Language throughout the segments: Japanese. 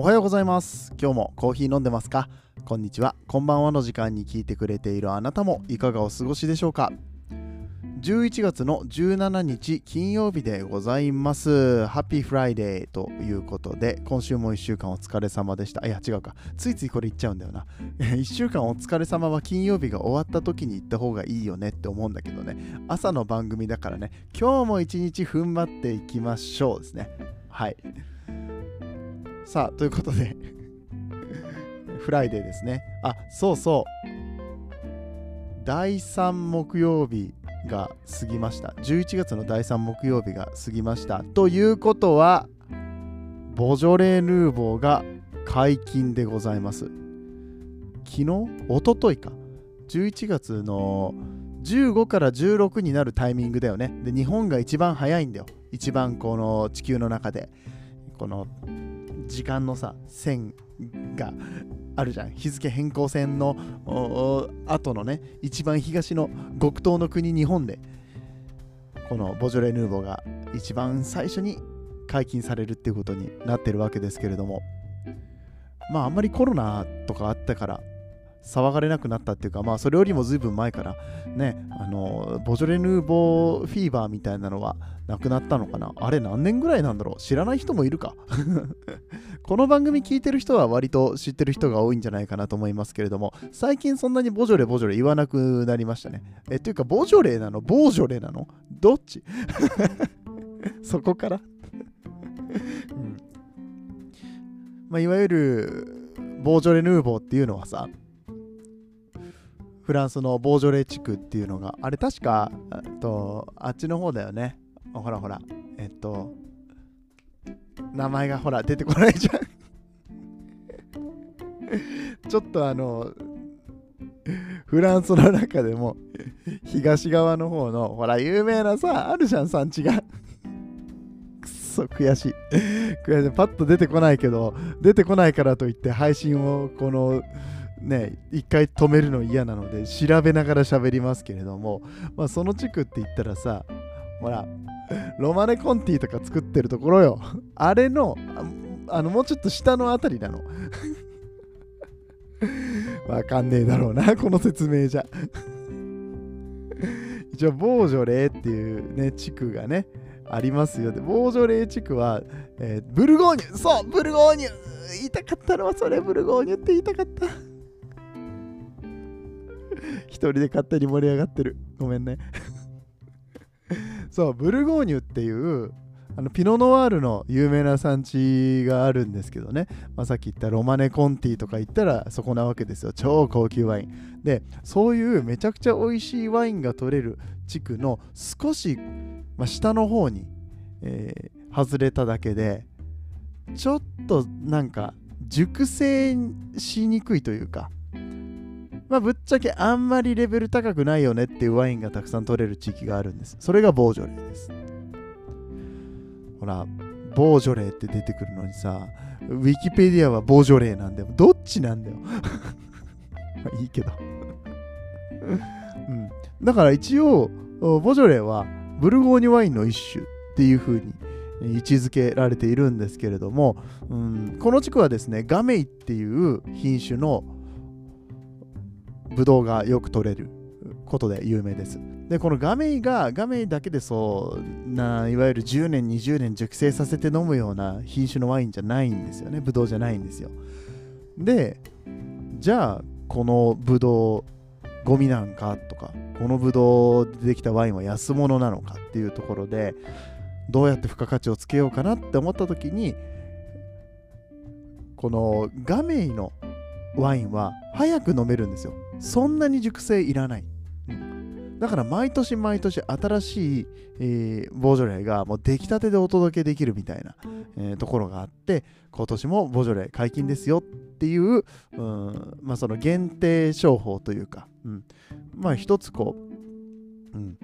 おはようございます。今日もコーヒー飲んでますか？こんにちは。こんばんはの時間に聞いてくれているあなたもいかがお過ごしでしょうか？11月の17日金曜日でございます。 Happy Friday ということで今週も1週間お疲れ様でした。いや違うか。ついついこれ言っちゃうんだよな。1週間お疲れ様は金曜日が終わった時に言った方がいいよねって思うんだけどね。朝の番組だからね。今日も一日踏ん張っていきましょうですね。はい。さあということで。 Friday ですね。あそうそう。第3木曜日が過ぎました。11月の第3木曜日が過ぎました。ということはボジョレー・ヌーボーが解禁でございます。昨日？おとといか11月の15から16になるタイミングだよね。で日本が一番早いんだよ。一番この地球の中で。この時間のさ線があるじゃん。日付変更線の後のね一番東の極東の国日本でこのボジョレ・ヌーボーが一番最初に解禁されるっていうことになってるわけですけれども。まああんまりコロナとかあったから騒がれなくなったっていうかまあそれよりも随分前からねあのボジョレ・ヌーボーフィーバーみたいなのはなくなったのかな。あれ何年ぐらいなんだろう。知らない人もいるか。この番組聞いてる人は割と知ってる人が多いんじゃないかなと思いますけれども最近そんなにボジョレボジョレ言わなくなりましたね。えっていうかボジョレなの？ボージョレなの？どっち？そこから？うん。まあ、いわゆるボージョレ・ヌーボーっていうのはさフランスのボージョレ地区っていうのがあれ確かとあっちの方だよね。ほらほら。えっと名前がほら出てこないじゃん。ちょっとあのフランスの中でも東側の方のほら有名なさあるじゃん産地が。くそ悔しい。悔しい。パッと出てこないけど出てこないからといって配信をこのね一回止めるの嫌なので調べながら喋りますけれどもまあその地区って言ったらさほらロマネコンティとか作ってるところよ。あれの、あの、もうちょっと下のあたりなの。わかんねえだろうな、この説明じゃ。一応、ボージョレーっていうね、地区がね、ありますよ。で、ボージョレー地区は、えー、ブルゴーニュそうブルゴーニュ言いたかったのはそれ、ブルゴーニュって言いたかった。一人で勝手に盛り上がってる。ごめんね。そうブルゴーニュっていうあのピノ・ノワールの有名な産地があるんですけどね、まあ、さっき言ったロマネ・コンティとか言ったらそこなわけですよ超高級ワインでそういうめちゃくちゃ美味しいワインが取れる地区の少し、まあ、下の方に、えー、外れただけでちょっとなんか熟成しにくいというかまあ、ぶっちゃけあんまりレベル高くないよねっていうワインがたくさん取れる地域があるんです。それがボージョレーです。ほら、ボージョレーって出てくるのにさ、ウィキペディアはボージョレーなんだよ。どっちなんだよ。ま いいけどうん。だから一応、ボジョレーはブルゴーニュワインの一種っていう風に位置づけられているんですけれども、うん、この地区はですね、ガメイっていう品種のブドウがよく取れることで有名です。で、このガメイが、ガメイだけでそうな、いわゆる10年、20年熟成させて飲むような品種のワインじゃないんですよね。ブドウじゃないんですよ。で、じゃあ、このブドウ、ゴミなんかとか、このブドウでできたワインは安物なのかっていうところで、どうやって付加価値をつけようかなって思った時に、このガメイのワインは早く飲めるんですよ。そんなに熟成いらない。だから毎年毎年新しい、えー、ボジョレーがもう出来たてでお届けできるみたいな、えー、ところがあって今年もボジョレー解禁ですよっていう、うん、まあその限定商法というか、うん、まあ一つこう、うん、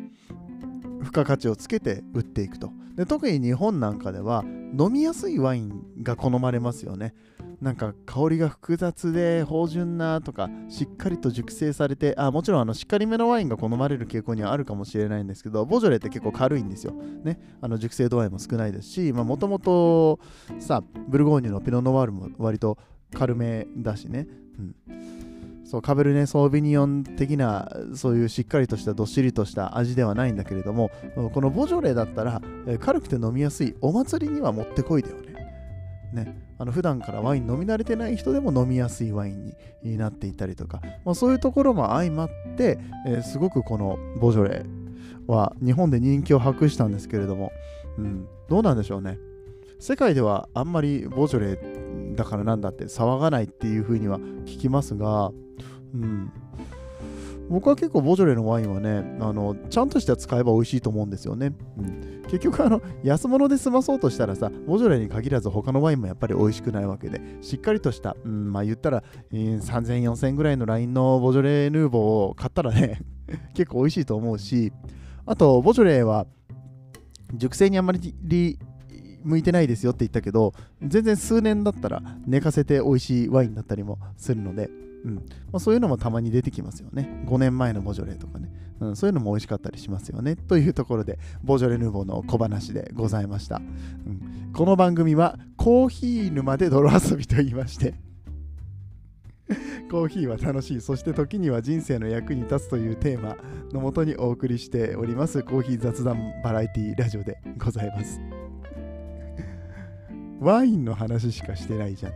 付加価値をつけて売っていくとで特に日本なんかでは飲みやすいワインが好まれますよねなんか香りが複雑で芳醇なとかしっかりと熟成されてあもちろんあのしっかりめのワインが好まれる傾向にはあるかもしれないんですけどボジョレって結構軽いんですよ、ね、あの熟成度合いも少ないですしもともとさブルゴーニュのピノ・ノワールも割と軽めだしね、うん、そうカベルネ・ソービニオン的なそういうしっかりとしたどっしりとした味ではないんだけれどもこのボジョレだったら軽くて飲みやすいお祭りにはもってこいだよね。ね、あの普段からワイン飲み慣れてない人でも飲みやすいワインになっていたりとか、まあ、そういうところも相まって、えー、すごくこのボジョレーは日本で人気を博したんですけれども、うん、どうなんでしょうね。世界ではあんまりボジョレーだからなんだって騒がないっていうふうには聞きますが、うん、僕は結構ボジョレのワインはねあのちゃんとして使えば美味しいと思うんですよね、うん、結局あの安物で済まそうとしたらさボジョレに限らず他のワインもやっぱり美味しくないわけでしっかりとした、うん、まあ言ったら、えー、3000、4000ぐらいのラインのボジョレ・ヌーボーを買ったらね 結構美味しいと思うしあとボジョレは熟成にあまり向いてないですよって言ったけど全然数年だったら寝かせて美味しいワインだったりもするのでうんまあ、そういうのもたまに出てきますよね。5年前のボジョレとかね、うん。そういうのも美味しかったりしますよね。というところで、ボジョレ・ヌーボーの小話でございました。うん、この番組は、コーヒー沼で泥遊びと言いまして、コーヒーは楽しい、そして時には人生の役に立つというテーマのもとにお送りしております、コーヒー雑談バラエティラジオでございます。ワインの話しかしてないじゃん。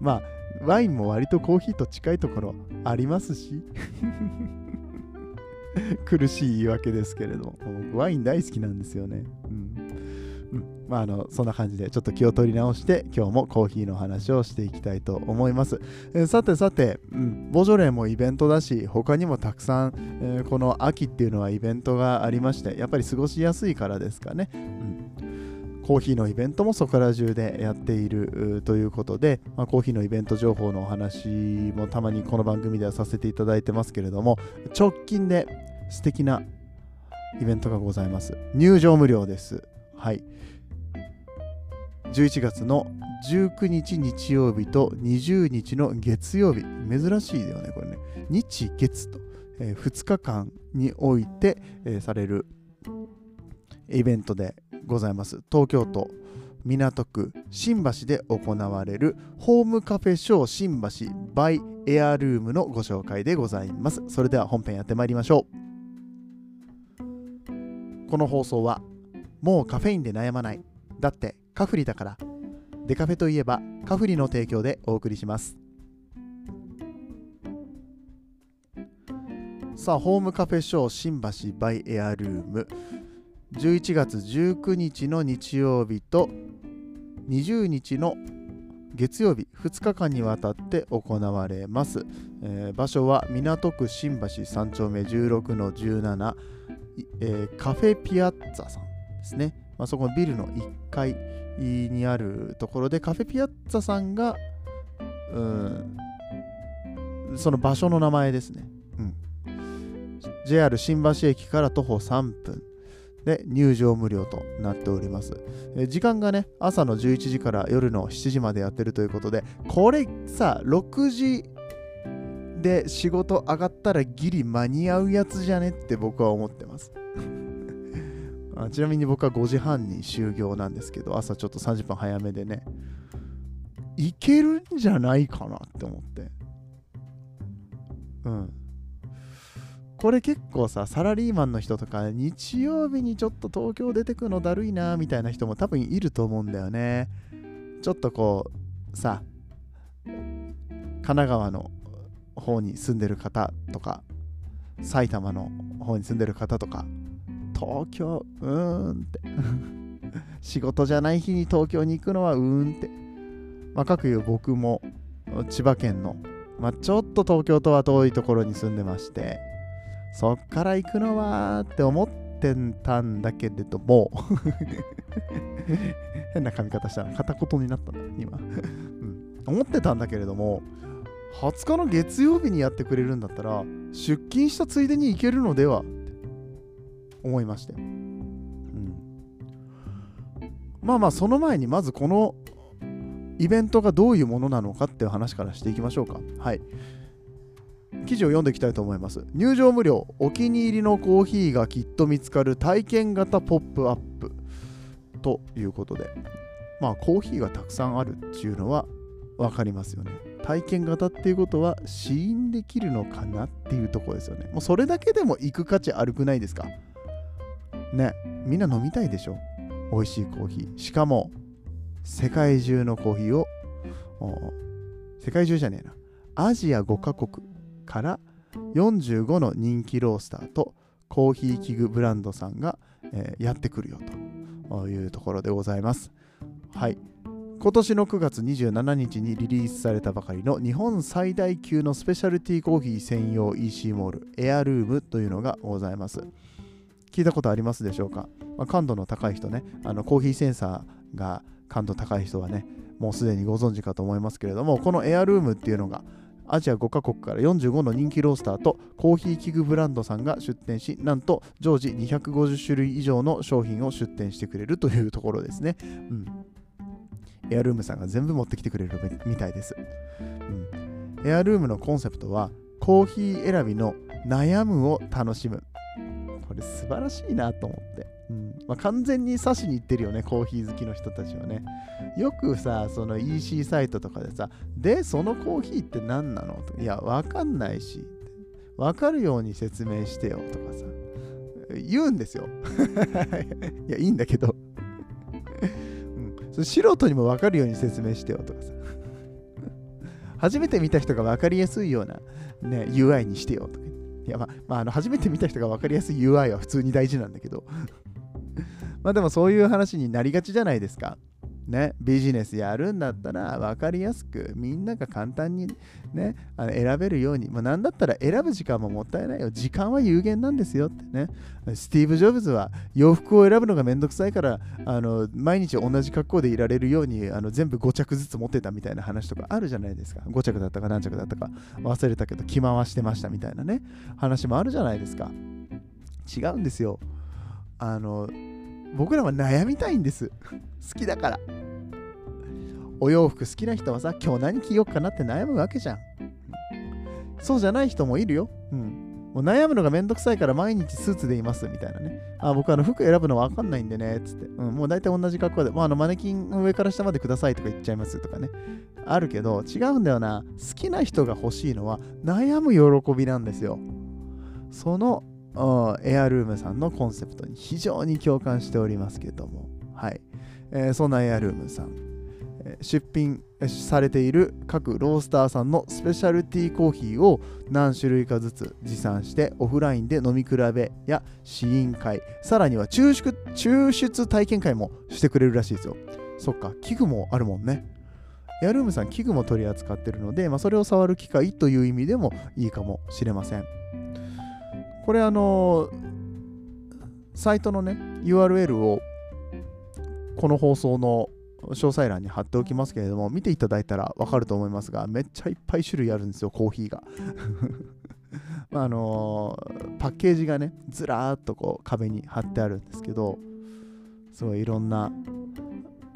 まあ、ワインも割とコーヒーと近いところありますし。苦しい言い訳ですけれども。僕ワイン大好きなんですよね、うん。うん、まああのそんな感じでちょっと気を取り直して今日もコーヒーの話をしていきたいと思います、えー、さてさて、うん、ボジョレーもイベントだし他にもたくさん、えー、この秋っていうのはイベントがありましてやっぱり過ごしやすいからですかね、うんコーヒーのイベントもそこら中でやっているということで、まあ、コーヒーのイベント情報のお話もたまにこの番組ではさせていただいてますけれども直近で素敵なイベントがございます。入場無料です。はい。11月の19日日曜日と20日の月曜日。珍しいよねこれね。日月と、えー、2日間において、えー、されるイベントでございます。東京都港区新橋で行われるホームカフェショー新橋バイエアルームのご紹介でございます。それでは本編やってまいりましょう。この放送はもうカフェインで悩まない。だってカフリだから。デカフェといえばカフリの提供でお送りします。さあホームカフェショー新橋バイエアルーム。11月19日の日曜日と20日の月曜日2日間にわたって行われます、えー、場所は港区新橋3丁目16の17、えー、カフェピアッツァさんですね、まあ、そこのビルの1階にあるところでカフェピアッツァさんがうんその場所の名前ですね、うん、JR 新橋駅から徒歩3分。で入場無料となっております。え時間がね、朝の11時から夜の7時までやってるということで、これさ、6時で仕事上がったらギリ間に合うやつじゃねって僕は思ってます あ。ちなみに僕は5時半に終業なんですけど、朝ちょっと30分早めでね、いけるんじゃないかなって思って。うん。これ結構さ、サラリーマンの人とか、日曜日にちょっと東京出てくのだるいな、みたいな人も多分いると思うんだよね。ちょっとこう、さ、神奈川の方に住んでる方とか、埼玉の方に住んでる方とか、東京、うーんって。仕事じゃない日に東京に行くのはうーんって。まあ、かくいう僕も千葉県の、まあ、ちょっと東京とは遠いところに住んでまして、そっから行くのはって思ってたんだけれども。変な髪型したら片言になったんだ今、うん、思ってたんだけれども20日の月曜日にやってくれるんだったら出勤したついでに行けるのではって思いまして、うん、まあまあその前にまずこのイベントがどういうものなのかっていう話からしていきましょうか。はい。記事を読んでいきたいと思います。入場無料、お気に入りのコーヒーがきっと見つかる体験型ポップアップということで、まあコーヒーがたくさんあるっていうのは分かりますよね。体験型っていうことは試飲できるのかなっていうとこですよね。もうそれだけでも行く価値あるくないですか？ね、みんな飲みたいでしょ？美味しいコーヒー。しかも世界中のコーヒーを世界中じゃねえなアジア5カ国から45の人気ロースターとコーヒー器具ブランドさんが、えー、やってくるよというところでございます。はい。今年の9月27日にリリースされたばかりの日本最大級のスペシャルティーコーヒー専用 EC モールエアルームというのがございます。聞いたことありますでしょうか、まあ、感度の高い人ね。あのコーヒーセンサーが感度高い人はね、もうすでにご存知かと思いますけれども、このエアルームっていうのが、アジア5カ国から45の人気ロースターとコーヒー器具ブランドさんが出店し、なんと常時250種類以上の商品を出店してくれるというところですね。うん。エアルームさんが全部持ってきてくれるみたいです。うん。エアルームのコンセプトは、コーヒー選びの悩むを楽しむ。これ素晴らしいなと思って。まあ、完全に刺しに行ってるよね、コーヒー好きの人たちはね。よくさ、その EC サイトとかでさ、で、そのコーヒーって何なの？といや、わかんないし、わかるように説明してよとかさ、言うんですよ。いや、いいんだけどうん、素人にもわかるように説明してよとかさ。初めて見た人が分かりやすいような、ね、UI にしてよとか。いや、まあ、まあ、あの初めて見た人が分かりやすい UI は普通に大事なんだけど まあでもそういう話になりがちじゃないですか。ね、ビジネスやるんだったら分かりやすくみんなが簡単に、ね、あの選べるように、まあ、なんだったら選ぶ時間ももったいないよ。時間は有限なんですよってね。スティーブ・ジョブズは洋服を選ぶのがめんどくさいからあの毎日同じ格好でいられるようにあの全部5着ずつ持ってたみたいな話とかあるじゃないですか。5着だったか何着だったか。忘れたけど着回してましたみたいなね。話もあるじゃないですか。違うんですよ。あの僕らは悩みたいんです 好きだからお洋服好きな人はさ今日何着ようかなって悩むわけじゃんそうじゃない人もいるようんもう悩むのがめんどくさいから毎日スーツでいますみたいなね。あ僕あの服選ぶのわかんないんでね、つって。うん、もう大体同じ格好で、まあ、あのマネキン上から下までくださいとか言っちゃいますとかね。あるけど、違うんだよな。好きな人が欲しいのは悩む喜びなんですよ。そのエアルームさんのコンセプトに非常に共感しておりますけれども、はい。えー、そんなエアルームさん、えー、出品されている各ロースターさんのスペシャルティーコーヒーを何種類かずつ持参してオフラインで飲み比べや試飲会、さらには抽出抽出体験会もしてくれるらしいですよ。そっか、器具もあるもんね。エアルームさん器具も取り扱ってるので、まあ、それを触る機会という意味でもいいかもしれません。これあのサイトのね URL をこの放送の詳細欄に貼っておきますけれども見ていただいたらわかると思いますがめっちゃいっぱい種類あるんですよコーヒーが。まあのパッケージがねずらーっとこう壁に貼ってあるんですけどすごいいろんな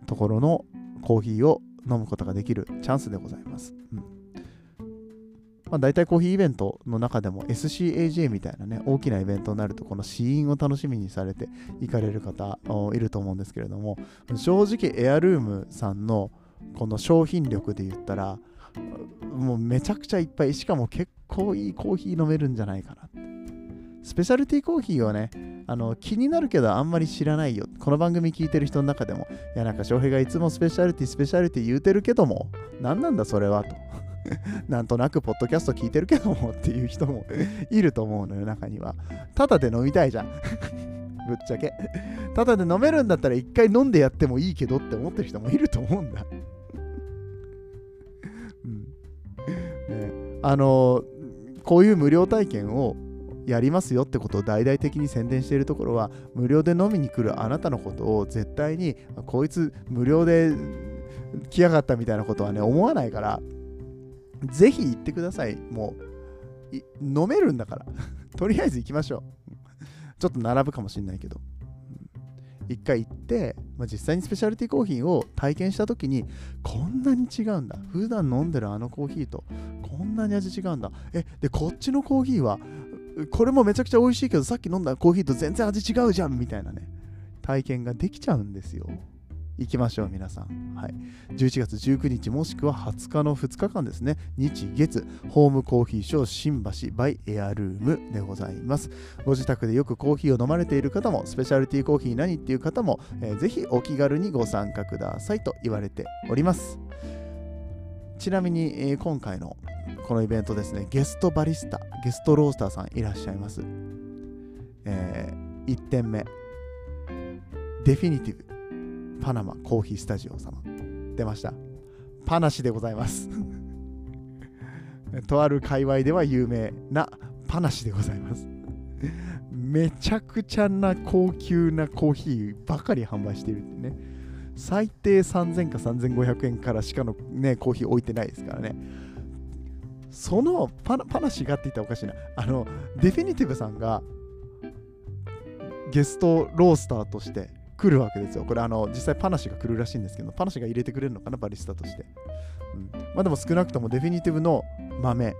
ところのコーヒーを飲むことができるチャンスでございます、うん。まあ、大体コーヒーイベントの中でも SCAJ みたいなね、大きなイベントになると、この試飲を楽しみにされて行かれる方いると思うんですけれども、正直エアルームさんのこの商品力で言ったら、もうめちゃくちゃいっぱい、しかも結構いいコーヒー飲めるんじゃないかなって。スペシャルティーコーヒーをね、あの気になるけどあんまり知らないよ。この番組聞いてる人の中でも、いやなんか翔平がいつもスペシャルティー、スペシャルティー言うてるけども、何なんだそれはと。なんとなくポッドキャスト聞いてるけどもっていう人もいると思うのよ、中には。ただで飲みたいじゃん。ぶっちゃけ。ただで飲めるんだったら一回飲んでやってもいいけどって思ってる人もいると思うんだ。うんね、あのこういう無料体験をやりますよってことを大々的に宣伝しているところは無料で飲みに来るあなたのことを絶対にこいつ無料で来やがったみたいなことはね思わないからぜひ行ってください。もう、飲めるんだから。とりあえず行きましょう。ちょっと並ぶかもしれないけど。一回行って、まあ、実際にスペシャリティコーヒーを体験した時にこんなに違うんだ普段飲んでるあのコーヒーとこんなに味違うんだえでこっちのコーヒーはこれもめちゃくちゃ美味しいけどさっき飲んだコーヒーと全然味違うじゃんみたいなね体験ができちゃうんですよ行きましょう皆さん、はい、11月19日もしくは20日の2日間ですね。日月ホームコーヒーショー新橋 by エアルームでございます。ご自宅でよくコーヒーを飲まれている方もスペシャリティーコーヒー何っていう方も、えーぜひお気軽にご参加くださいと言われております。ちなみに、えー今回のこのイベントですねゲストバリスタゲストロースターさんいらっしゃいます、え1点目。デフィニティブ。パナマコーヒースタジオ様。出ました。パナシでございます。とある界隈では有名なパナシでございます。めちゃくちゃな高級なコーヒーばかり販売しているってね。最低3000か3500円からしかのねコーヒー置いてないですからね。そのパナパナシがって言ったらおかしいな。あのデフィニティブさんがゲストロースターとして来るわけですよ。これあの実際パナシが来るらしいんですけど、パナシが入れてくれるのかな、バリスタとして。うん、まあでも少なくともデフィニティブの豆、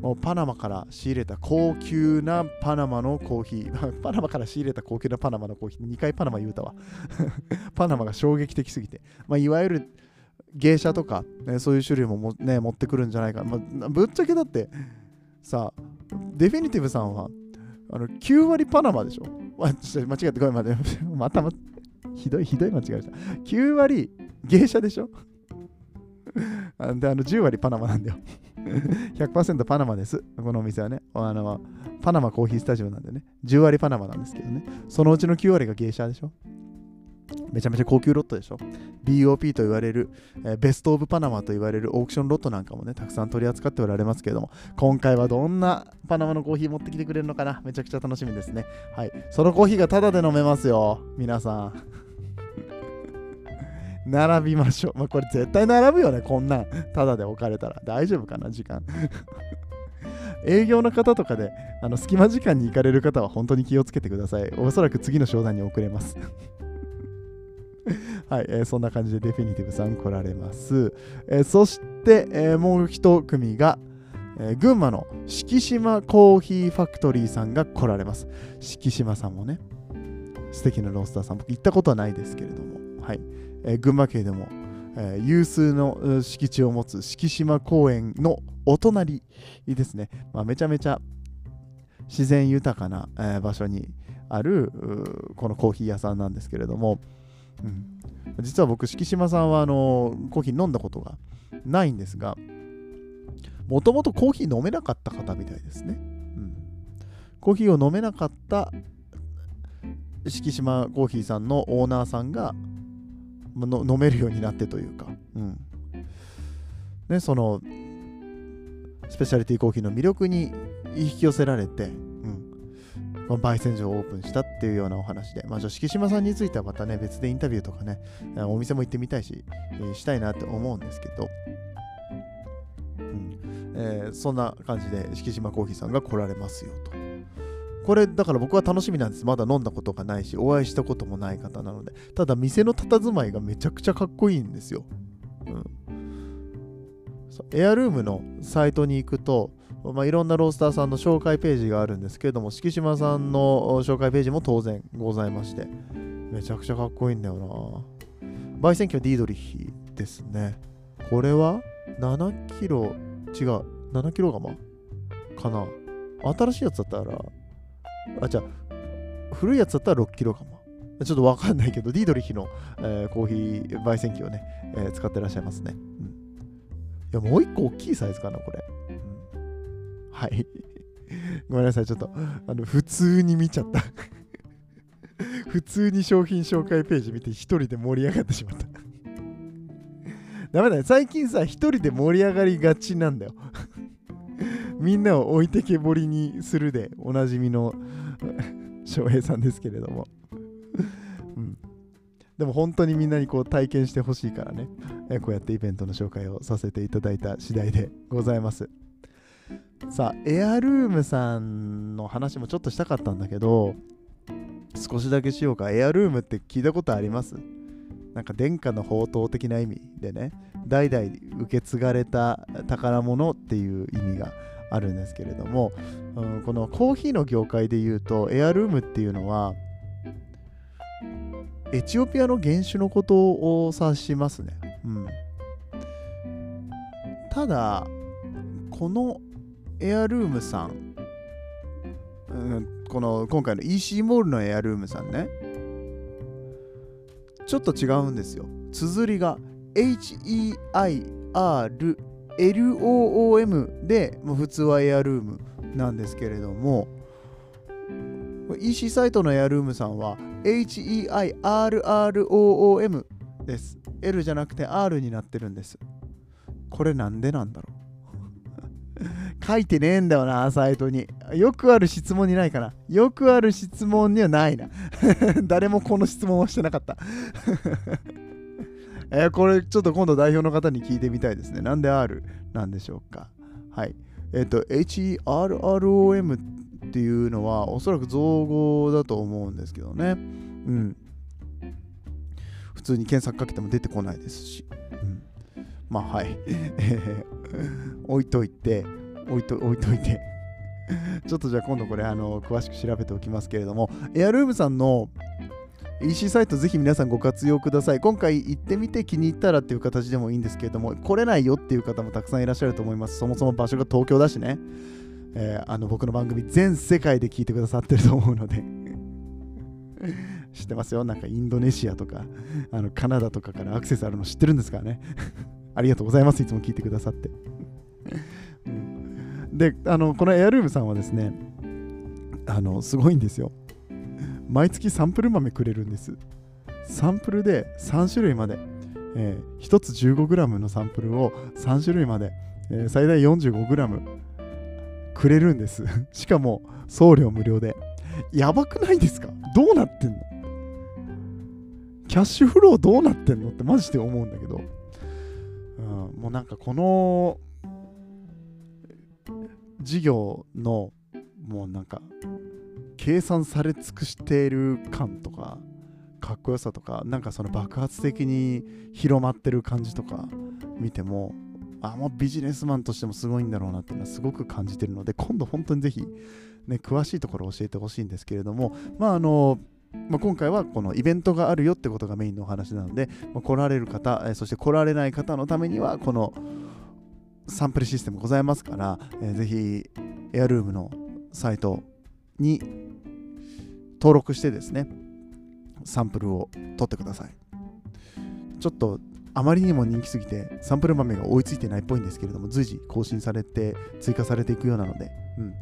もうパナマから仕入れた高級なパナマのコーヒー、パナマから仕入れた高級なパナマのコーヒー、2回パナマ言うたわ。パナマが衝撃的すぎて、まあ、いわゆる芸者とか、ね、そういう種類もも、ね、持ってくるんじゃないか。まあ、ぶっちゃけだって、さ、デフィニティブさんはあの9割パナマでしょ？間違ってごめん待ってまたまひどい ひどい間違えました。9割芸者でしょ？で あの10割パナマなんだよ。100%パナマです。このお店はね。あのパナマコーヒースタジオなんでね。10割パナマなんですけどね。そのうちの9割が芸者でしょ？めちゃめちゃ高級ロットでしょ？BOP と言われる、えーベストオブパナマと言われるオークションロットなんかもねたくさん取り扱っておられますけれども今回はどんなパナマのコーヒー持ってきてくれるのかな？めちゃくちゃ楽しみですね。はい。そのコーヒーがタダで飲めますよ。皆さん。並びましょう、まあ、これ絶対並ぶよねこんなん。タダで置かれたら。大丈夫かな時間。営業の方とかであの隙間時間に行かれる方は本当に気をつけてください。おそらく次の商談に遅れます。はい、えーそんな感じでデフィニティブさん来られます。えーそして、えーもう一組が、え群馬の敷島コーヒーファクトリーさんが来られます。敷島さんもね、素敵なロースターさん、僕行ったことはないですけれども、はい、えー群馬県でも、えー有数の敷地を持つ敷島公園のお隣ですね、まあ、めちゃめちゃ自然豊かな、え場所にあるこのコーヒー屋さんなんですけれども、うん、実は僕敷島さんはあのコーヒー飲んだことがないんですがもともとコーヒー飲めなかった方みたいですね、うん、コーヒーを飲めなかった敷島コーヒーさんのオーナーさんが飲めるようになってというか、うん。ね、そのスペシャリティコーヒーの魅力に引き寄せられて、うん、この焙煎所をオープンしたっていうようなお話で、まあ、じゃあ敷島さんについてはまたね、別でインタビューとかね、お店も行ってみたいし、えーしたいなって思うんですけど、うん。えーそんな感じで敷島コーヒーさんが来られますよと。これだから僕は楽しみなんです。まだ飲んだことがないし、お会いしたこともない方なので。ただ店の佇まいがめちゃくちゃかっこいいんですよ。うん、エアルームのサイトに行くと、まあ、いろんなロースターさんの紹介ページがあるんですけれども、敷島さんの紹介ページも当然ございまして、めちゃくちゃかっこいいんだよな。焙煎機はディードリヒですね。これは7キロ、違う、7キロ釜かな。新しいやつだったら、あ、じゃあ、古いやつだったら6キロ釜。ちょっとわかんないけど、ディードリヒの、えーコーヒー焙煎機をね、えー使ってらっしゃいますね。うん、いや、もう一個大きいサイズかな、これ。うんはい。ごめんなさい、ちょっと、あの、普通に見ちゃった。普通に商品紹介ページ見て一人で盛り上がってしまった。ダメだね。最近さ、一人で盛り上がりがちなんだよ。みんなを置いてけぼりにするでおなじみの 翔平さんですけれども。うん、でも本当にみんなにこう体験してほしいからね、えこうやってイベントの紹介をさせていただいた次第でございます。さあ、エアルームさんの話もちょっとしたかったんだけど、少しだけしようか。エアルームって聞いたことあります？なんか殿下の宝刀的な意味でね、代々受け継がれた宝物っていう意味があるんですけれども、うん、このコーヒーの業界で言うと、エアルームっていうのは、エチオピアの原種のことを指しますね。うん、ただ、このエアルームさん、うん、この今回の EC モールのエアルームさんね、ちょっと違うんですよ。綴りが heir LOOM で、もう普通はエアルームなんですけれども、EC サイトのエアルームさんは HEIRROOM です。L じゃなくて R になってるんです。これなんでなんだろう？書いてねえんだよな、サイトに。よくある質問にないかな。よくある質問にはないな。誰もこの質問はしてなかったえー、これちょっと今度代表の方に聞いてみたいですね。なんで R なんでしょうか。はい。えっ、ー、と、HERROM っていうのはおそらく造語だと思うんですけどね。うん。普通に検索かけても出てこないですし。うん、まあはい。置いといて、置いと置いといて ちょっとじゃあ今度これあの詳しく調べておきますけれども、エアルームさんの EC サイトぜひ皆さんご活用ください。今回行ってみて気に入ったらっていう形でもいいんですけれども、来れないよっていう方もたくさんいらっしゃると思います。そもそも場所が東京だしね。えー、あの僕の番組全世界で聞いてくださってると思うので 知ってますよ？なんかインドネシアとかあのカナダとかからアクセスあるの知ってるんですからね。ありがとうございます。いつも聞いてくださってうんであのこのエアルームさんはですねあのすごいんですよ毎月サンプル豆くれるんです。サンプルで3種類まで、えー、1つ 15g のサンプルを3種類まで、えー、最大 45g くれるんです。しかも送料無料で。やばくないですか？どうなってんの？キャッシュフローどうなってんの？ってマジで思うんだけど、うん、もうなんかこの事業のもうなんか計算され尽くしている感とかかっこよさとかなんかその爆発的に広まってる感じとか見てもあもうビジネスマンとしてもすごいんだろうなっていうのはすごく感じてるので今度本当にぜひ、ね、詳しいところを教えてほしいんですけれどもまああのまあ、今回はこのイベントがあるよってことがメインのお話なので、まあ、来られる方、えそして来られない方のためにはこのサンプルシステムございますから、えー、ぜひエアルームのサイトに登録してですね、サンプルを取ってください。ちょっとあまりにも人気すぎて、サンプル豆が追いついてないっぽいんですけれども、随時更新されて、追加されていくようなので、うん、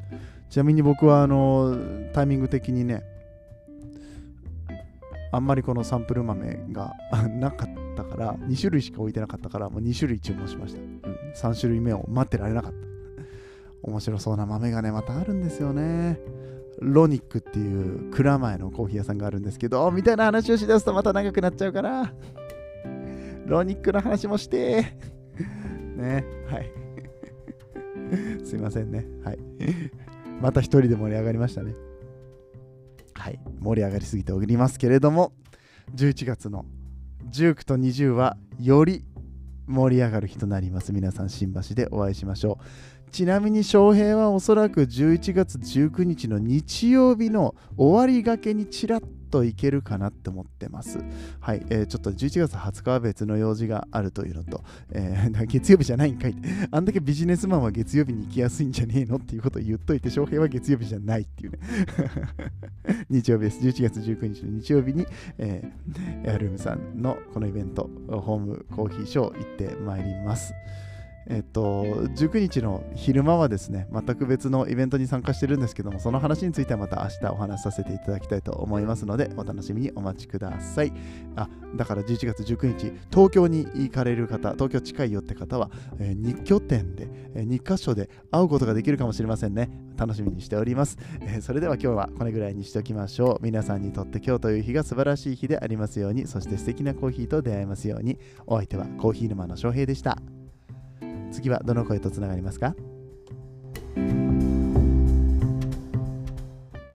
ちなみに僕はあのタイミング的にね、あんまりこのサンプル豆が なかったから、2種類しか置いてなかったから、もう2種類注文しました。うん、3種類目を待ってられなかった。面白そうな豆がね、またあるんですよね。ロニックっていう蔵前のコーヒー屋さんがあるんですけど、みたいな話をしだすとまた長くなっちゃうから、ロニックの話もして、ね、はい。すいませんね。はい。また一人で盛り上がりましたね。はい、盛り上がりすぎておりますけれども11月の19と20はより盛り上がる日となります皆さん新橋でお会いしましょうちなみに翔平はおそらく11月19日の日曜日の終わりがけにちらっといけるかなって思ってます。はい、えー、ちょっと11月20日は別の用事があるというのと、えー、月曜日じゃないんかい あんだけビジネスマンは月曜日に行きやすいんじゃねえのっていうことを言っといて、翔平は月曜日じゃないっていうね。日曜日です。11月19日の日曜日に、えー、エアルームさんのこのイベント、ホームコーヒーショー行ってまいります。えっと、19日の昼間はですね、全く別のイベントに参加してるんですけども、その話についてはまた明日お話しさせていただきたいと思いますので、お楽しみにお待ちください。あ、だから11月19日、東京に行かれる方、東京近いよって方は、えー、日拠点で、えー、2箇所で会うことができるかもしれませんね。楽しみにしております。えー、それでは今日はこれぐらいにしておきましょう。皆さんにとって今日という日が素晴らしい日でありますように、そして素敵なコーヒーと出会えますように、お相手はコーヒー沼の翔平でした。次はどの声とつながりますか？